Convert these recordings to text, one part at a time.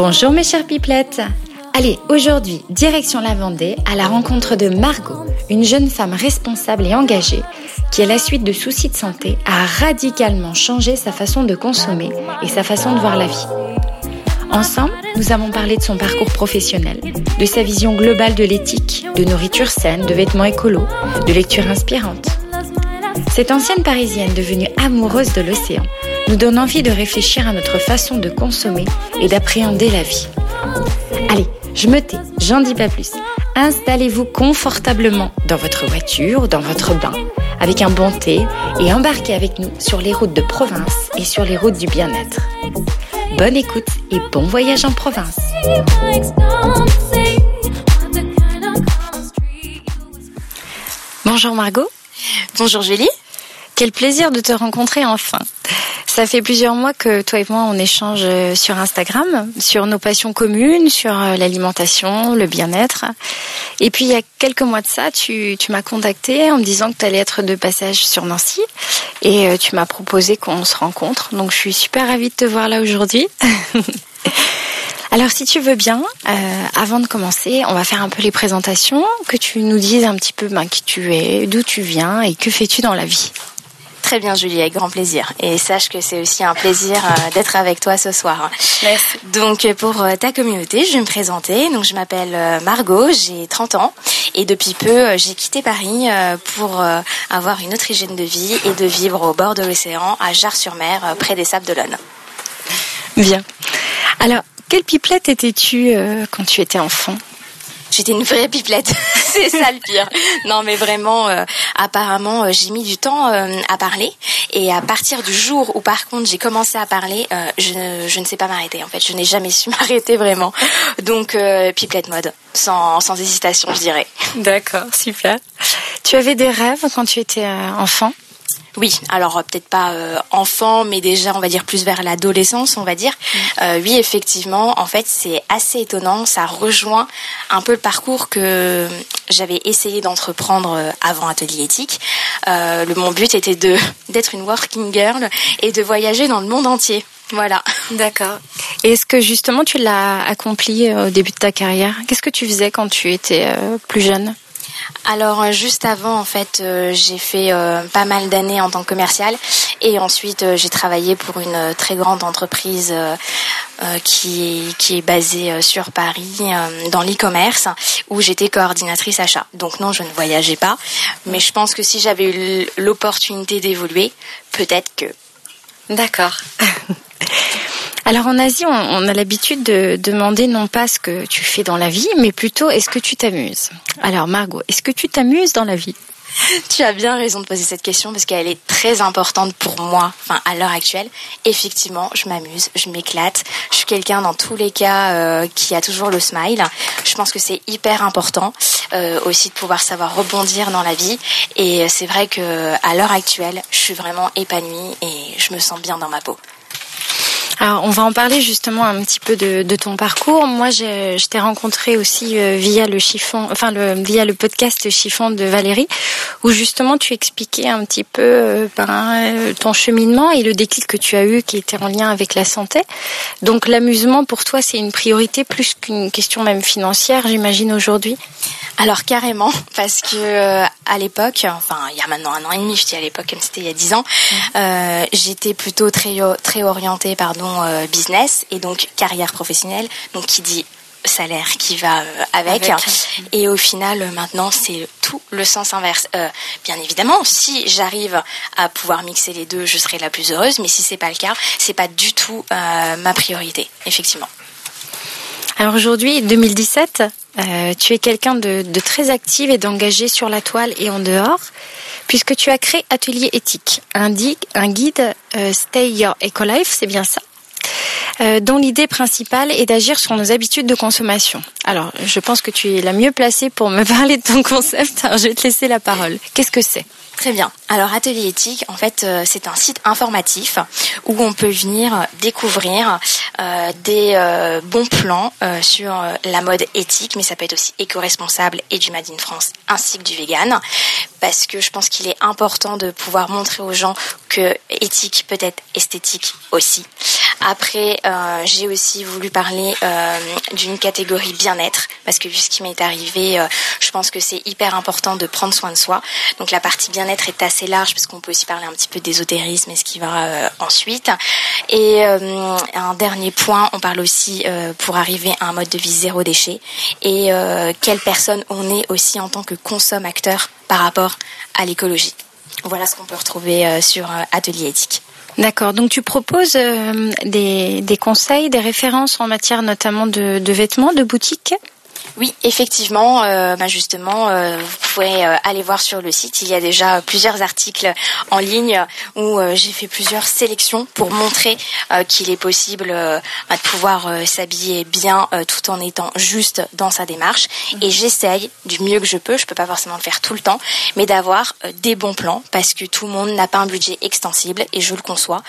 Bonjour mes chères pipelettes Allez, aujourd'hui, direction la Vendée à la rencontre de Margot, une jeune femme responsable et engagée qui, à la suite de soucis de santé, a radicalement changé sa façon de consommer et sa façon de voir la vie. Ensemble, nous avons parlé de son parcours professionnel, de sa vision globale de l'éthique, de nourriture saine, de vêtements écolos, de lecture inspirante. Cette ancienne parisienne devenue amoureuse de l'océan nous donne envie de réfléchir à notre façon de consommer et d'appréhender la vie. Allez, je me tais, j'en dis pas plus. Installez-vous confortablement dans votre voiture ou dans votre bain avec un bon thé et embarquez avec nous sur les routes de province et sur les routes du bien-être. Bonne écoute et bon voyage en province. Bonjour Margot. Bonjour Julie. Quel plaisir de te rencontrer enfin. Ça fait plusieurs mois que toi et moi on échange euh, sur Instagram, sur nos passions communes, sur euh, l'alimentation, le bien-être. Et puis il y a quelques mois de ça, tu, m'as contacté en me disant que tu allais être de passage sur Nancy et euh, tu m'as proposé qu'on se rencontre. Donc je suis super ravie de te voir là aujourd'hui. Alors si tu veux bien, avant de commencer, on va faire un peu les présentations, que tu nous dises un petit peu ben, qui tu es, d'où tu viens et que fais-tu dans la vie? Très bien Julie, avec grand plaisir. Et sache que c'est aussi un plaisir euh, d'être avec toi ce soir. Merci. Donc euh, pour euh, ta communauté, je vais me présenter. Donc je m'appelle Margot, j'ai 30 ans et depuis peu j'ai quitté Paris pour avoir une autre hygiène de vie et de vivre au bord de l'océan à Jars-sur-Mer, près des Sables d'Olonne. Bien. Alors, quelle pipelette étais-tu quand tu étais enfant? J'étais une vraie pipelette, c'est ça le pire. Non mais vraiment, euh, apparemment euh, j'ai mis du temps euh, à parler et à partir du jour où par contre j'ai commencé à parler, je, ne, je ne sais pas m'arrêter en fait, je n'ai jamais su m'arrêter vraiment. Donc pipelette mode, sans, sans hésitation je dirais. D'accord, super. Tu avais des rêves quand tu étais enfant? Oui, alors euh, peut-être pas euh, enfant, mais déjà on va dire plus vers l'adolescence, on va dire. Mm. Euh, oui, effectivement, en fait c'est assez étonnant, ça rejoint un peu le parcours que j'avais essayé d'entreprendre avant Atelier Éthique. le, mon but était de d'être une working girl et de voyager dans le monde entier. Voilà. D'accord. Et est-ce que justement tu l'as accompli au début de ta carrière? Qu'est-ce que tu faisais quand tu étais plus jeune? Alors euh, juste avant en fait euh, j'ai fait euh, pas mal d'années en tant que commercial et ensuite j'ai travaillé pour une très grande entreprise qui qui est basée sur Paris dans l'e-commerce où j'étais coordinatrice achat. Donc non je ne voyageais pas mais je pense que si j'avais eu l'opportunité d'évoluer peut-être que. D'accord. Alors en Asie, on, a l'habitude de demander non pas ce que tu fais dans la vie, mais plutôt est-ce que tu t'amuses? Alors Margot, est-ce que tu t'amuses dans la vie? Tu as bien raison de poser cette question parce qu'elle est très importante pour moi, enfin à l'heure actuelle. Effectivement, je m'amuse, je m'éclate. Je suis quelqu'un dans tous les cas euh, qui a toujours le smile. Je pense que c'est hyper important euh, aussi de pouvoir savoir rebondir dans la vie. Et c'est vrai que à l'heure actuelle, je suis vraiment épanouie et je me sens bien dans ma peau. Alors, on va en parler justement un petit peu de, de ton parcours. Moi, je, je t'ai rencontré aussi euh, via le chiffon, enfin le, via le podcast chiffon de Valérie, où justement tu expliquais un petit peu euh, ben, euh, ton cheminement et le déclic que tu as eu qui était en lien avec la santé. Donc, l'amusement pour toi, c'est une priorité plus qu'une question même financière, j'imagine aujourd'hui? Alors carrément, parce que à l'époque, enfin il y a maintenant un an et demi, je dis à l'époque comme c'était il y a dix ans, mmh. euh, j'étais plutôt très très orientée pardon euh, business et donc carrière professionnelle, donc qui dit salaire qui va euh, avec. Et au final, maintenant, c'est tout le sens inverse. Euh, bien évidemment, si j'arrive à pouvoir mixer les deux, je serai la plus heureuse. Mais si c'est pas le cas, c'est pas du tout ma priorité, effectivement. Alors aujourd'hui, 2017, tu es quelqu'un de, très active et d'engagé sur la toile et en dehors, puisque tu as créé Atelier Éthique, un, guide Stay Your Eco Life, c'est bien ça? Euh, dont l'idée principale est d'agir sur nos habitudes de consommation. Alors, je pense que tu es la mieux placée pour me parler de ton concept, alors je vais te laisser la parole. Qu'est-ce que c'est? Très bien. Alors Atelier éthique, en fait, euh, c'est un site informatif où on peut venir découvrir euh, des euh, bons plans sur la mode éthique, mais ça peut être aussi éco-responsable et du Made in France, ainsi que du vegan, parce que je pense qu'il est important de pouvoir montrer aux gens que éthique peut être esthétique aussi. Après, euh, j'ai aussi voulu parler euh, d'une catégorie bien-être parce que vu ce qui m'est arrivé, euh, je pense que c'est hyper important de prendre soin de soi. Donc la partie bien-être est assez large parce qu'on peut aussi parler un petit peu d'ésotérisme et ce qui va ensuite. Et un dernier point, on parle aussi pour arriver à un mode de vie zéro déchet et quelle personne on est aussi en tant que consommateur par rapport à l'écologie. Voilà ce qu'on peut retrouver sur Atelier éthique. D'accord. Donc tu proposes euh, des, des, conseils, des références en matière notamment de, de vêtements, de boutiques? Oui, effectivement, euh, bah justement, euh, vous pouvez euh, aller voir sur le site. Il y a déjà plusieurs articles en ligne où j'ai fait plusieurs sélections pour montrer qu'il est possible bah, de pouvoir s'habiller bien tout en étant juste dans sa démarche. Mhm. Et j'essaye du mieux que je peux. Je peux pas forcément le faire tout le temps, mais d'avoir des bons plans parce que tout le monde n'a pas un budget extensible et je le conçois.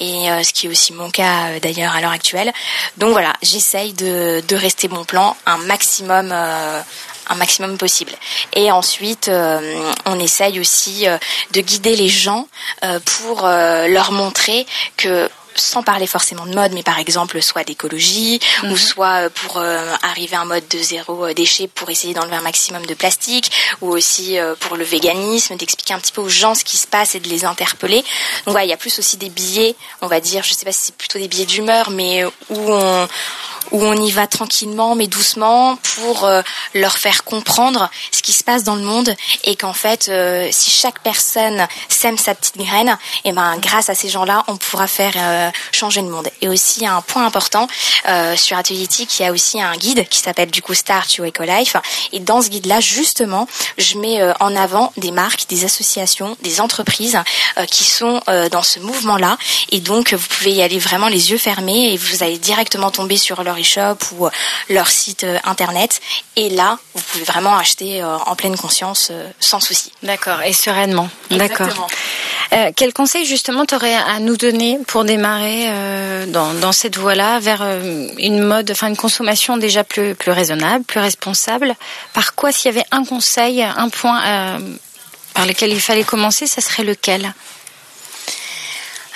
Et ce qui est aussi mon cas d'ailleurs à l'heure actuelle. Donc voilà, j'essaye de, de rester bon plan un maximum euh, un maximum possible. Et ensuite, euh, on essaye aussi euh, de guider les gens pour leur montrer que sans parler forcément de mode, mais par exemple soit d'écologie ou mhm. soit pour arriver à un mode de zéro déchet pour essayer d'enlever un maximum de plastique ou aussi pour le véganisme, d'expliquer un petit peu aux gens ce qui se passe et de les interpeller. Donc voilà, il y a plus aussi des billets, on va dire, je sais pas si c'est plutôt des billets d'humeur, mais où on où on y va tranquillement mais doucement pour euh, leur faire comprendre ce qui se passe dans le monde et qu'en fait euh, si chaque personne sème sa petite graine et eh ben grâce à ces gens-là on pourra faire euh, changer le monde et aussi un point important sur Atelier Éthique il y a aussi un guide qui s'appelle du coup Start Your Eco Life et dans ce guide là justement je mets en avant des marques des associations des entreprises qui sont dans ce mouvement là et donc vous pouvez y aller vraiment les yeux fermés et vous allez directement tomber sur leur e-shop ou euh, leur site euh, internet. Et là, vous pouvez vraiment acheter euh, en pleine conscience sans souci. D'accord, et sereinement. D'accord. Quel conseil justement t'aurais à nous donner pour démarrer dans, dans, cette voie-là vers une mode, enfin une consommation déjà plus, plus raisonnable, plus responsable? Par quoi, s'il y avait un conseil, un point par lequel il fallait commencer, ça serait lequel?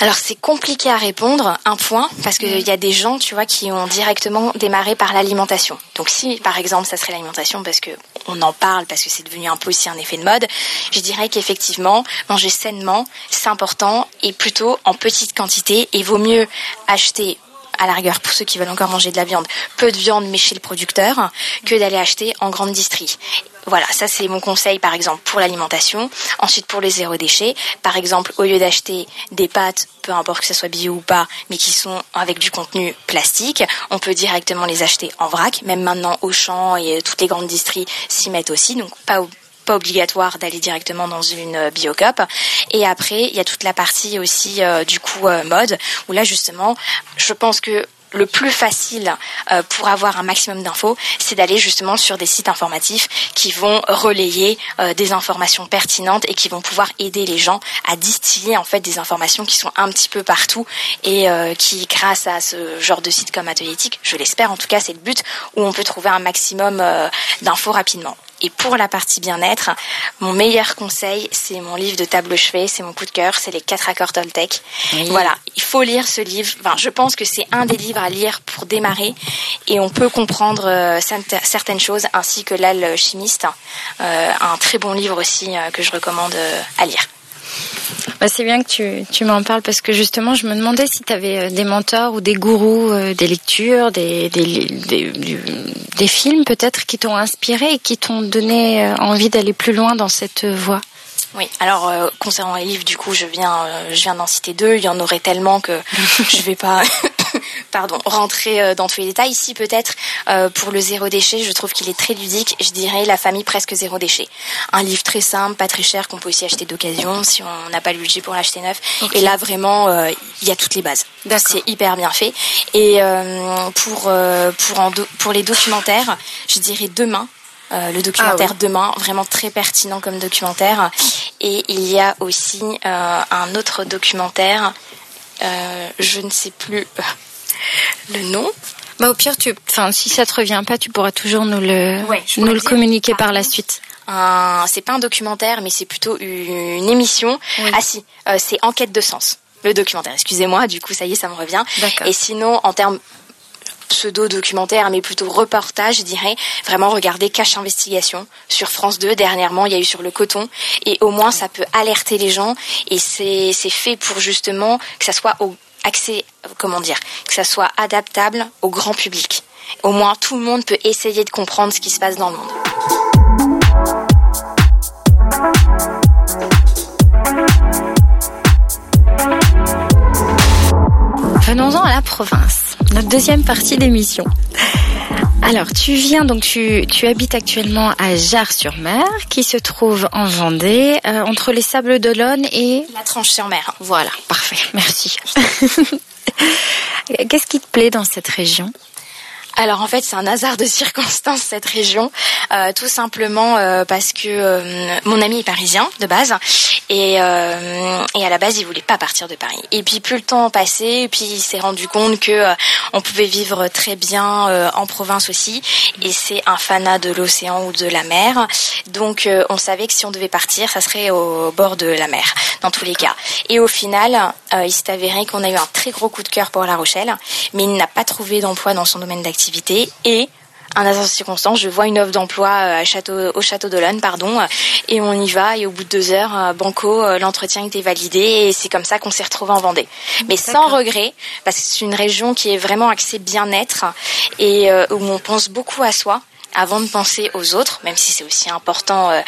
Alors c'est compliqué à répondre, un point, parce qu'il y a des gens, tu vois, qui ont directement démarré par l'alimentation. Donc si, par exemple, ça serait l'alimentation, parce que on en parle, parce que c'est devenu un peu aussi un effet de mode, je dirais qu'effectivement, manger sainement, c'est important, et plutôt en petite quantité, et vaut mieux acheter à la rigueur pour ceux qui veulent encore manger de la viande, peu de viande mais chez le producteur, que d'aller acheter en grande distrie. Voilà, ça c'est mon conseil par exemple pour l'alimentation. Ensuite pour les zéro déchets, par exemple au lieu d'acheter des pâtes, peu importe que ce soit bio ou pas, mais qui sont avec du contenu plastique, on peut directement les acheter en vrac. Même maintenant Auchan et toutes les grandes distries s'y mettent aussi, donc pas pas obligatoire d'aller directement dans une euh, biocup. Et après, il y a toute la partie aussi euh, du coup euh, mode où là justement, je pense que le plus facile euh, pour avoir un maximum d'infos, c'est d'aller justement sur des sites informatifs qui vont relayer euh, des informations pertinentes et qui vont pouvoir aider les gens à distiller en fait des informations qui sont un petit peu partout et euh, qui, grâce à ce genre de site comme Atelier je l'espère en tout cas, c'est le but où on peut trouver un maximum d'infos rapidement. Et pour la partie bien-être, mon meilleur conseil, c'est mon livre de table chevet, c'est mon coup de cœur, c'est les quatre accords Toltec. Voilà, il faut lire ce livre. Enfin, je pense que c'est un des livres à lire pour démarrer et on peut comprendre euh, certaines choses, ainsi que l'alchimiste, euh, un très bon livre aussi euh, que je recommande à lire. Bah, c'est bien que tu, tu m'en parles parce que justement, je me demandais si tu avais euh, des mentors ou des gourous, euh, des lectures, des, des, des, des films peut-être qui t'ont inspiré et qui t'ont donné euh, envie d'aller plus loin dans cette voie. Oui, alors concernant les livres, du coup, je viens, je viens d'en citer deux. Il y en aurait tellement que je vais pas pardon, rentrer euh, dans tous les détails. Ici, peut-être, euh, pour le zéro déchet, je trouve qu'il est très ludique. Je dirais La famille presque zéro déchet. Un livre très simple, pas très cher, qu'on peut aussi acheter d'occasion si on n'a pas le budget pour l'acheter neuf. Et là, vraiment, euh, il y a toutes les bases. C'est hyper bien fait. Et pour pour pour les documentaires, je dirais demain. le documentaire ah Demain, vraiment très pertinent comme documentaire. Et il y a aussi un autre documentaire, je ne sais plus le nom. Bah au pire, tu, enfin, si ça te revient pas, tu pourras toujours nous le, nous le communiquer par la suite. c'est pas un documentaire, mais c'est plutôt une émission. Ah si, euh, c'est Enquête de sens. le documentaire, excusez-moi, du coup ça y est, ça me revient. Et sinon, en termes pseudo-documentaire, mais plutôt reportage, je dirais, vraiment regarder Cache Investigation sur France 2. Dernièrement, il y a eu sur le coton. Et au moins, ça peut alerter les gens. Et c'est fait pour justement que ça soit au accès, comment dire, que ça soit adaptable au grand public. Au moins, tout le monde peut essayer de comprendre ce qui se passe dans le monde. Venons-en à la province, notre deuxième partie d'émission. Alors, tu viens donc tu, tu habites actuellement à Jarre-sur-Mer, qui se trouve en Vendée, euh, entre les Sables d'Olonne et la Tranche-sur-Mer. Voilà, parfait, merci. Qu'est-ce qui te plaît dans cette région? Alors en fait, c'est un hasard de circonstance cette région, euh, tout simplement euh, parce que euh, mon ami est parisien de base et, et à la base il voulait pas partir de Paris. Et puis plus le temps passait, puis il s'est rendu compte que on pouvait vivre très bien en province aussi. Et c'est un fanat de l'océan ou de la mer, donc on savait que si on devait partir, ça serait au bord de la mer dans tous les cas. Et au final, il s'est avéré qu'on a eu un très gros coup de cœur pour La Rochelle, mais il n'a pas trouvé d'emploi dans son domaine d'activité et un hasard de circonstance, je vois une offre d'emploi euh, à château, au château d'Olonne, pardon, et on y va. Et au bout de deux heures, euh, banco, euh, l'entretien était validé, et c'est comme ça qu'on s'est retrouvé en Vendée. Mais sans regret, parce que c'est une région qui est vraiment axée bien-être et où on pense beaucoup à soi avant de penser aux autres, même si c'est aussi important euh,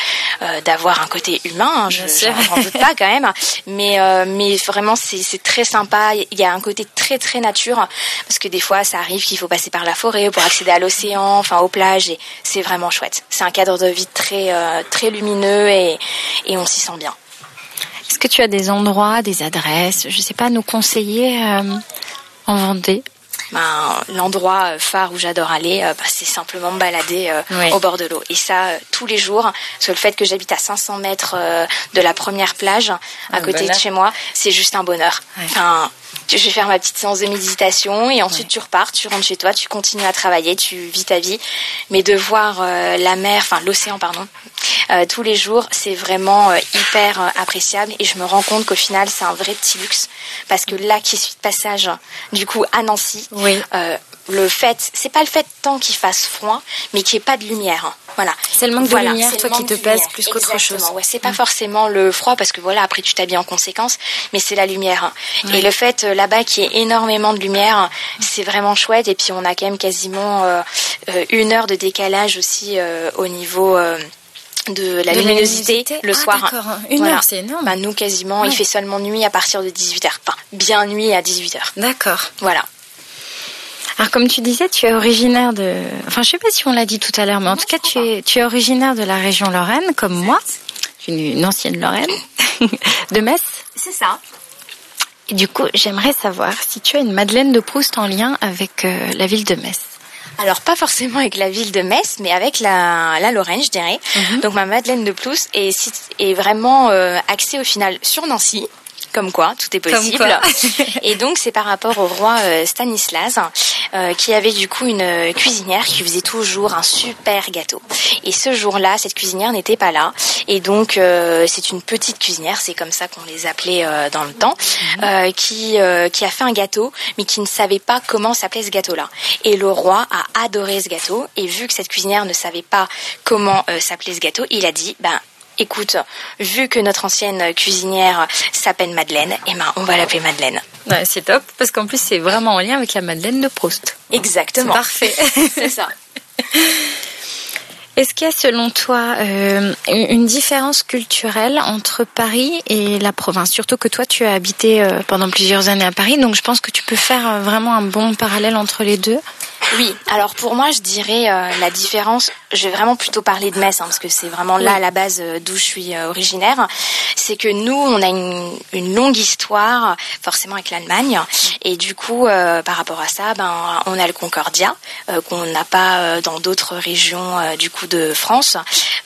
euh, d'avoir un côté humain, hein, je n'en doute pas quand même, mais euh, mais vraiment c'est très sympa, il y a un côté très très nature, parce que des fois ça arrive qu'il faut passer par la forêt pour accéder à l'océan, enfin aux plages, et c'est vraiment chouette. C'est un cadre de vie très très lumineux et, et on s'y sent bien. Est-ce que tu as des endroits, des adresses, je sais pas, à nous conseiller en Vendée? Ben, l'endroit phare où j'adore aller, euh, bah, c'est simplement me balader euh, au bord de l'eau. Et ça, euh, tous les jours, parce le fait que j'habite à 500 mètres de la première plage, à côté de chez moi, c'est juste un bonheur. Enfin, je vais faire ma petite séance de méditation et ensuite tu repars, tu rentres chez toi, tu continues à travailler, tu vis ta vie. Mais de voir la mer, enfin l'océan, pardon, tous les jours, c'est vraiment hyper appréciable et je me rends compte qu'au final, c'est un vrai petit luxe parce que là qui suis de passage, du coup, à Nancy, oui. Euh, le fait, c'est pas le fait tant qu'il fasse froid, mais qu'il n'y ait pas de lumière. Hein. Voilà. C'est le manque de lumière, toi, qui te pèse plus qu'autre chose. Ouais, c'est pas forcément le froid parce que voilà, après tu t'habilles en conséquence, mais c'est la lumière. Hein. Et le fait euh, là-bas qu'il y ait énormément de lumière, c'est vraiment chouette. Et puis on a quand même quasiment euh, une heure de décalage aussi au niveau de la luminosité, le ah, soir. Une heure, c'est énorme. Bah, nous, quasiment, il fait seulement nuit à partir de 18h. Enfin, bien nuit à 18h. D'accord. Voilà. Alors comme tu disais, tu es originaire de... Enfin, je sais pas si on l'a dit tout à l'heure, mais en tout cas, tu es, tu es originaire de la région Lorraine, comme moi. Tu es une ancienne Lorraine, de Metz. C'est ça. Et du coup, j'aimerais savoir si tu as une Madeleine de Proust en lien avec euh, la ville de Metz. Alors pas forcément avec la ville de Metz, mais avec la, la Lorraine, je dirais. Mhm. Donc ma Madeleine de Proust est, est vraiment euh, axée au final sur Nancy. Comme quoi, tout est possible. et donc, c'est par rapport au roi euh, Stanislas, euh, qui avait du coup une euh, cuisinière qui faisait toujours un super gâteau. Et ce jour-là, cette cuisinière n'était pas là. Et donc, c'est une petite cuisinière, c'est comme ça qu'on les appelait dans le temps, mhm. qui, qui a fait un gâteau, mais qui ne savait pas comment s'appelait ce gâteau-là. Et le roi a adoré ce gâteau. Et vu que cette cuisinière ne savait pas comment s'appelait ce gâteau, il a dit, ben, écoute, vu que notre ancienne cuisinière s'appelle Madeleine, eh ben, on va l'appeler Madeleine. c'est top, parce qu'en plus, c'est vraiment en lien avec la Madeleine de Proust. Exactement. Parfait. c'est ça. Est-ce qu'il y a selon toi euh, une différence culturelle entre Paris et la province? Surtout que toi, tu as habité euh, pendant plusieurs années à Paris, donc je pense que tu peux faire euh, vraiment un bon parallèle entre les deux. Oui, alors pour moi, je dirais la différence, je vais vraiment plutôt parler de Metz, hein, parce que c'est vraiment là à la base d'où je suis originaire, c'est que nous, on a une, une longue histoire, forcément avec l'Allemagne, et du coup, par rapport à ça, ben, on a le Concordia, qu'on n'a pas dans d'autres régions du coup de France.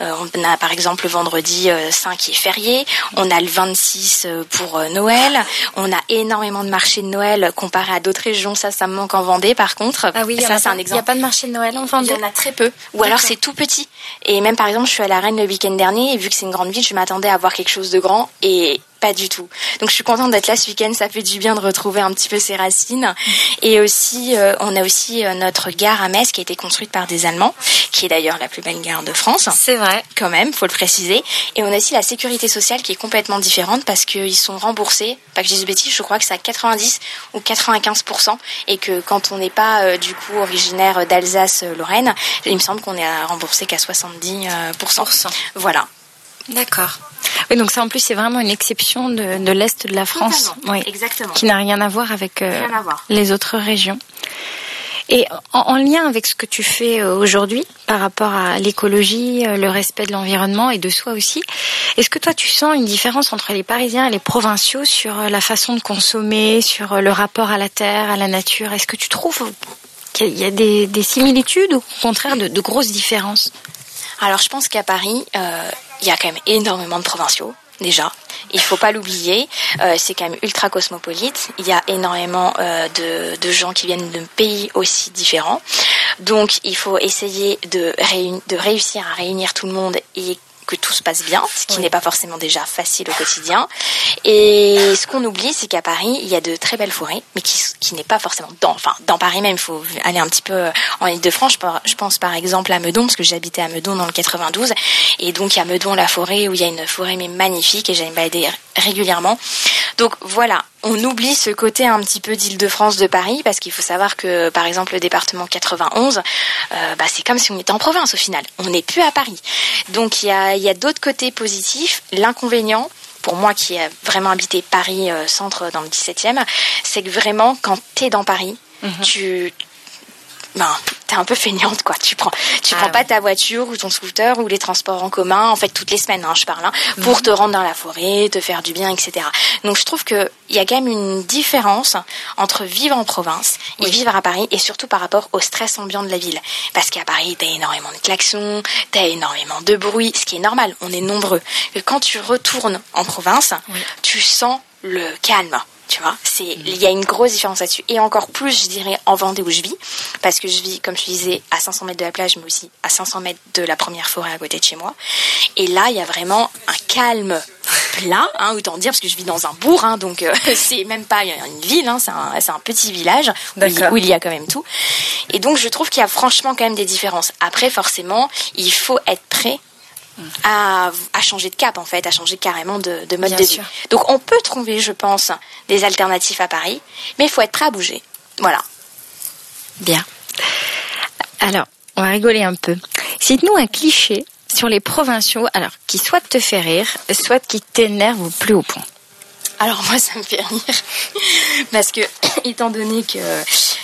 Euh, on a par exemple le vendredi 5 euh, qui est férié, on a le 26 euh, pour Noël, on a énormément de marchés de Noël comparé à d'autres régions, ça ça me manque en Vendée par contre. Ah oui, ça c'est un exemple. Il n'y a pas de marché de Noël en Vendée. Il y en a très peu ou alors c'est tout petit. Et même par exemple, je suis à la Rennes le week-end dernier et vu que c'est une grande ville, je m'attendais à voir quelque chose de grand et pas du tout. Donc je suis contente d'être là ce week-end, ça fait du bien de retrouver un petit peu ses racines. Et aussi, euh, on a aussi euh, notre gare à Metz qui a été construite par des Allemands, qui est d'ailleurs la plus belle gare de France. C'est vrai. Quand même, faut le préciser. Et on a aussi la sécurité sociale qui est complètement différente parce qu'ils sont remboursés, pas que je dise bêtises, je crois que c'est à 90 ou 95%. Et que quand on n'est pas euh, du coup originaire d'Alsace-Lorraine, il me semble qu'on est remboursé qu'à 70%. Voilà. D'accord. Oui, donc ça en plus c'est vraiment une exception de, de l'est de la France, oui, exactement, qui n'a rien à voir avec euh, les autres régions. Et en, en, lien avec ce que tu fais euh, aujourd'hui par rapport à l'écologie, euh, le respect de l'environnement et de soi aussi, est-ce que toi tu sens une différence entre les Parisiens et les provinciaux sur la façon de consommer, sur le rapport à la terre, à la nature? Est-ce que tu trouves qu'il y a des, des similitudes ou au contraire de, de grosses différences? Alors je pense qu'à Paris, euh, il y a quand même énormément de provinciaux déjà. Il faut pas l'oublier, euh, c'est quand même ultra cosmopolite. Il y a énormément euh, de, de, gens qui viennent de pays aussi différents. Donc il faut essayer de, de réussir à réunir tout le monde et que tout se passe bien, ce qui n'est pas forcément déjà facile au quotidien. Et ce qu'on oublie, c'est qu'à Paris, il y a de très belles forêts, mais qui, qui n'est pas forcément dans, enfin, dans Paris même, il faut aller un petit peu en Ile-de-France. Je pense par exemple à Meudon, parce que j'habitais à Meudon dans le 92. Et donc, il y a Meudon, la forêt, où il y a une forêt mais magnifique, et j'aime balader régulièrement. Donc voilà, on oublie ce côté un petit peu d'Île-de-France de Paris parce qu'il faut savoir que par exemple le département 91, euh, bah, c'est comme si on était en province au final. On n'est plus à Paris. Donc il y a, y a d'autres côtés positifs. L'inconvénient, pour moi qui ai vraiment habité Paris euh, centre dans le 17e, c'est que vraiment quand tu es dans Paris, mhm. tu ben, t'es un peu feignante quoi. Tu prends, tu ah prends pas ta voiture ou ton scooter ou les transports en commun, en fait toutes les semaines, hein, je parle, hein, pour mhm. te rendre dans la forêt, te faire du bien, etc. Donc je trouve que il y a quand même une différence entre vivre en province et vivre à Paris, et surtout par rapport au stress ambiant de la ville. Parce qu'à Paris, t'as énormément de klaxons, t'as énormément de bruit, ce qui est normal. On est nombreux. Et quand tu retournes en province, tu sens le calme tu vois, c'est il y a une grosse différence là-dessus. Et encore plus, je dirais, en Vendée où je vis, parce que je vis, comme je disais, à 500 mètres de la plage, mais aussi à 500 mètres de la première forêt à côté de chez moi. Et là, il y a vraiment un calme plat, hein, autant dire, parce que je vis dans un bourg, hein, donc euh, c'est même pas une ville, hein, c'est un, un, petit village où il, où il, y a quand même tout. Et donc, je trouve qu'il y a franchement quand même des différences. Après, forcément, il faut être prêt à, changer de cap en fait, à changer carrément de, mode de vie. Donc on peut trouver, je pense, des alternatives à Paris, mais il faut être prêt à bouger. Voilà. Bien. Alors, on va rigoler un peu. Cite-nous un cliché sur les provinciaux, alors qui soit te fait rire, soit qui t'énerve au plus haut point. Alors moi ça me fait rire parce que étant donné que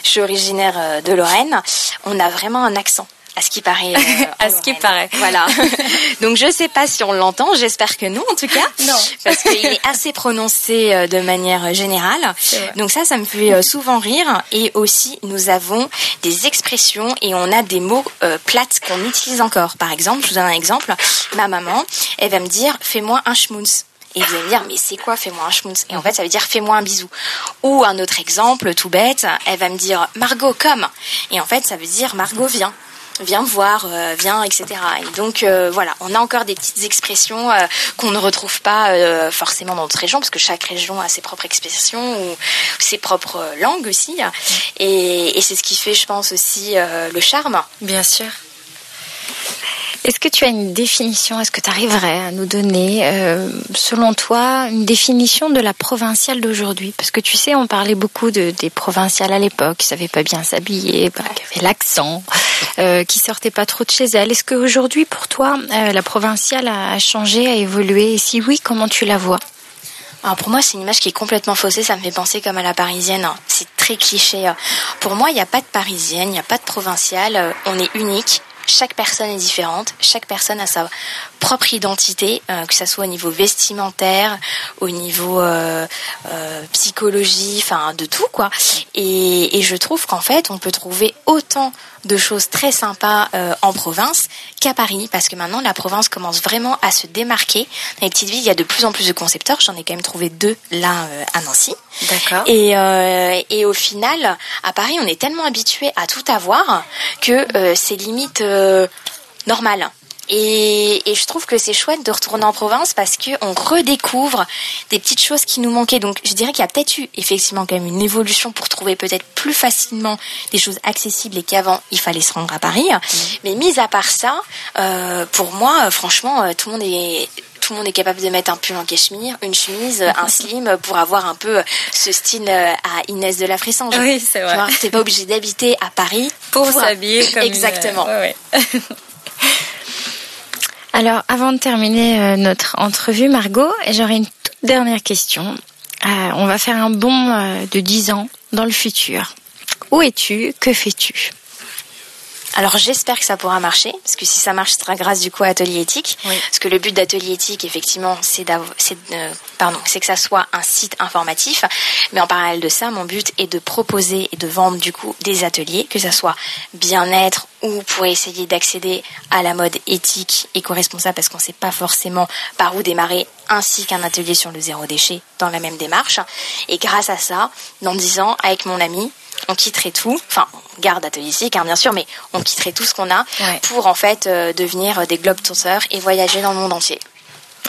je suis originaire euh, de Lorraine, on a vraiment un accent à ce qui paraît. Euh, à ce qui paraît. Voilà. Donc je sais pas si on l'entend, j'espère que non en tout cas. Non. Parce qu'il est assez prononcé euh, de manière générale. Donc ça, ça me fait euh, souvent rire. Et aussi, nous avons des expressions et on a des mots plates qu'on utilise encore. Par exemple, je vous donne un exemple. Ma maman, elle va me dire, fais-moi un schmounz. Et vous allez me dire, mais c'est quoi, fais-moi un schmounz Et en fait, ça veut dire, fais-moi un bisou. Ou un autre exemple, tout bête, elle va me dire, Margot, comme. Et en fait, ça veut dire, Margot, viens voir, euh, viens, etc. Et donc euh, voilà, on a encore des petites expressions euh, qu'on ne retrouve pas forcément dans notre région, parce que chaque région a ses propres expressions ou ses propres langues aussi. Et, et c'est ce qui fait, je pense, aussi le charme. Bien sûr. Est-ce que tu as une définition Est-ce que tu arriverais à nous donner, euh, selon toi, une définition de la provinciale d'aujourd'hui? Parce que tu sais, on parlait beaucoup de, des provinciales à l'époque, qui savaient pas bien s'habiller, bah, qui avaient l'accent, euh, qui sortaient pas trop de chez elles. Est-ce qu'aujourd'hui, pour toi, euh, la provinciale a changé, a évolué Et si oui, comment tu la vois alors pour moi, c'est une image qui est complètement faussée. Ça me fait penser comme à la parisienne. C'est très cliché. Pour moi, il n'y a pas de parisienne, il n'y a pas de provinciale. On est unique chaque personne est différente, chaque personne a sa propre identité, euh, que ce soit au niveau vestimentaire, au niveau euh, euh, psychologie, enfin de tout quoi. Et, et je trouve qu'en fait, on peut trouver autant de choses très sympas euh, en province qu'à Paris, parce que maintenant la province commence vraiment à se démarquer. Dans les petites villes, il y a de plus en plus de concepteurs. J'en ai quand même trouvé deux là euh, à Nancy. D'accord. Et, euh, et au final, à Paris, on est tellement habitué à tout avoir que c'est limite normal. Et, et, je trouve que c'est chouette de retourner en province parce que on redécouvre des petites choses qui nous manquaient. Donc je dirais qu'il y a peut-être eu effectivement quand même une évolution pour trouver peut-être plus facilement des choses accessibles et qu'avant il fallait se rendre à Paris. Mmh. Mais mis à part ça, euh, pour moi, franchement, euh, tout le monde est tout le monde est capable de mettre un pull en cachemire, une chemise, un slim pour avoir un peu ce style euh, à Inès de la Frissange. Oui, c'est vrai. Tu t'es pas obligé d'habiter à Paris pour, s'habiller comme Exactement. Alors, avant de terminer euh, notre entrevue, Margot, j'aurais une toute dernière question. Euh, on va faire un bond de 10 ans dans le futur. Où es-tu? Que fais-tu? Alors j'espère que ça pourra marcher, parce que si ça marche, ce sera grâce du coup à Atelier Éthique. Parce que le but d'Atelier Éthique, effectivement, c'est c'est pardon, c'est que ça soit un site informatif. Mais en parallèle de ça, mon but est de proposer et de vendre du coup des ateliers, que ça soit bien-être ou pour essayer d'accéder à la mode éthique, éco-responsable, parce qu'on ne sait pas forcément par où démarrer, ainsi qu'un atelier sur le zéro déchet dans la même démarche. Et grâce à ça, dans dix ans, avec mon ami, on quitterait tout, enfin on garde Atelier Éthique hein, bien sûr, mais on quitterait tout ce qu'on a pour en fait euh, devenir des globe tosseurs et voyager dans le monde entier.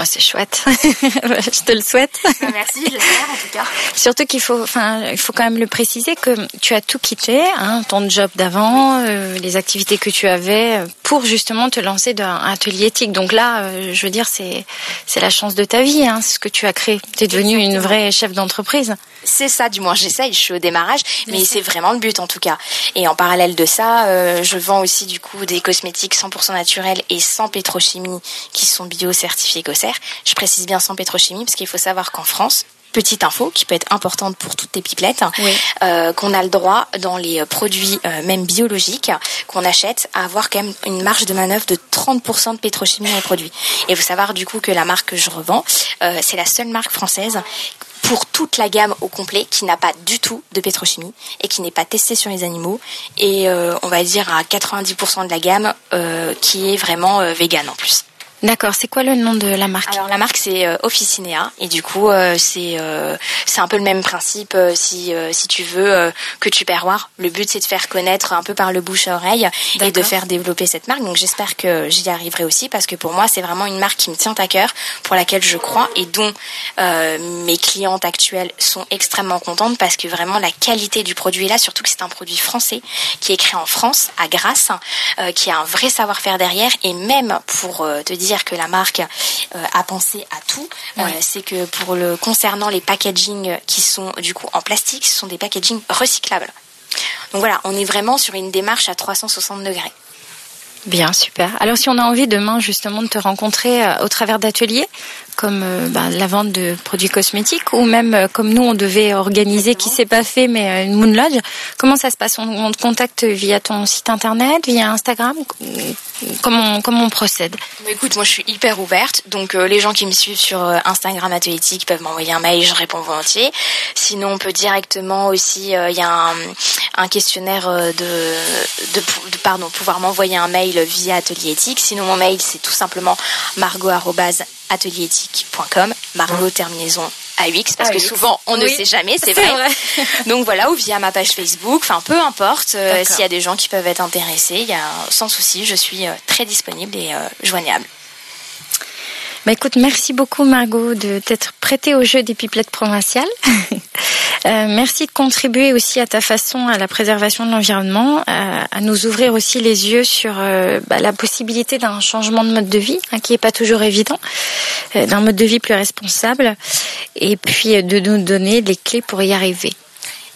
C'est chouette. je te le souhaite. Bah, merci, j'espère en tout cas. Surtout qu'il faut, enfin, il faut quand même le préciser que tu as tout quitté, hein, ton job d'avant, euh, les activités que tu avais, pour justement te lancer dans un atelier éthique. Donc là, euh, je veux dire, c'est c'est la chance de ta vie, hein, ce que tu as créé. Tu es devenue une vraie chef d'entreprise. C'est ça, du moins j'essaye, je suis au démarrage, mais c'est vraiment le but en tout cas. Et en parallèle de ça, euh, je vends aussi du coup des cosmétiques 100% naturels et sans pétrochimie qui sont bio-certifiés Je précise bien sans pétrochimie parce qu'il faut savoir qu'en France, petite info qui peut être importante pour toutes tes pipelettes, euh, qu'on a le droit dans les produits euh, même biologiques qu'on achète à avoir quand même une marge de manœuvre de 30% de pétrochimie dans les produits. Et il faut savoir du coup que la marque que je revends, euh, c'est la seule marque française pour toute la gamme au complet qui n'a pas du tout de pétrochimie et qui n'est pas testée sur les animaux et euh, on va dire à 90% de la gamme euh, qui est vraiment euh, vegan en plus. D'accord, c'est quoi le nom de la marque? Alors la marque c'est euh, Officinea et du coup euh, c'est euh, c'est un peu le même principe si si tu veux que tu perroir. Le but c'est de faire connaître un peu par le bouche à oreille et de faire développer cette marque. Donc j'espère que j'y arriverai aussi parce que pour moi c'est vraiment une marque qui me tient à cœur, pour laquelle je crois et dont mes clientes actuelles sont extrêmement contentes parce que vraiment la qualité du produit est là, surtout que c'est un produit français qui est créé en France à Grasse, qui a un vrai savoir-faire derrière et même pour te dire que la marque euh, a pensé à tout. Euh, c'est que pour le concernant les packaging qui sont du coup en plastique, ce sont des packaging recyclables. Donc voilà, on est vraiment sur une démarche à 360 degrés. Bien, super. Alors si on a envie demain justement de te rencontrer euh, au travers d'ateliers, comme euh, bah, la vente de produits cosmétiques, ou même euh, comme nous on devait organiser, qui s'est pas fait, mais une Moon Lodge, comment ça se passe? On, te contacte via ton site internet, via Instagram? Comment, comment on procède? Écoute, moi je suis hyper ouverte, donc les gens qui me suivent sur Instagram Ateliétique peuvent m'envoyer un mail, je réponds volontiers. Sinon on peut directement aussi, il y a un, questionnaire de, pardon, pouvoir m'envoyer un mail via Atelier Éthique. Sinon, mon mail, c'est tout simplement margot.atelieréthique.com. Margot, terminaison AUX, parce que souvent, on ne sait jamais, c'est vrai. Donc voilà, ou via ma page Facebook, enfin, peu importe. Euh, s'il y a des gens qui peuvent être intéressés, il y a, sans souci, je suis euh, très disponible et euh, joignable. Bah écoute, merci beaucoup Margot de t'être prêtée au jeu des pipelettes provinciales. Euh, merci de contribuer aussi à ta façon à la préservation de l'environnement, euh, à nous ouvrir aussi les yeux sur euh, bah, la possibilité d'un changement de mode de vie, hein, qui n'est pas toujours évident, d'un mode de vie plus responsable, et puis de nous donner les clés pour y arriver.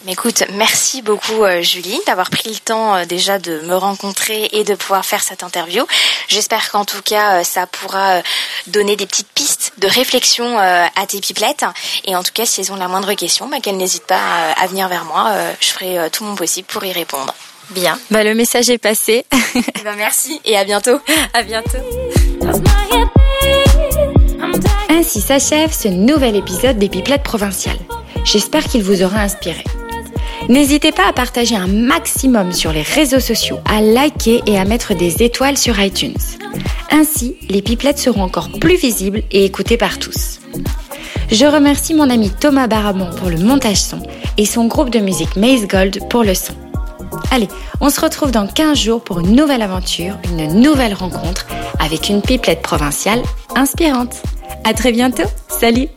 Écoute, merci beaucoup euh, Julie d'avoir pris le temps euh, déjà de me rencontrer et de pouvoir faire cette interview. J'espère qu'en tout cas euh, ça pourra donner des petites pistes de réflexion à tes pipelettes. Et en tout cas, si elles ont la moindre question, bah, qu'elles n'hésitent pas à venir vers moi. Je ferai tout mon possible pour y répondre. Bien. Bah, le message est passé. Ben, merci et à bientôt. À bientôt. Ainsi s'achève ce nouvel épisode des Pipelettes provinciales. J'espère qu'il vous aura inspiré. N'hésitez pas à partager un maximum sur les réseaux sociaux, à liker et à mettre des étoiles sur iTunes. Ainsi, les pipelettes seront encore plus visibles et écoutées par tous. Je remercie mon ami Thomas Baramon pour le montage son et son groupe de musique Maze Gold pour le son. Allez, on se retrouve dans 15 jours pour une nouvelle aventure, une nouvelle rencontre avec une pipelette provinciale inspirante. À très bientôt. Salut!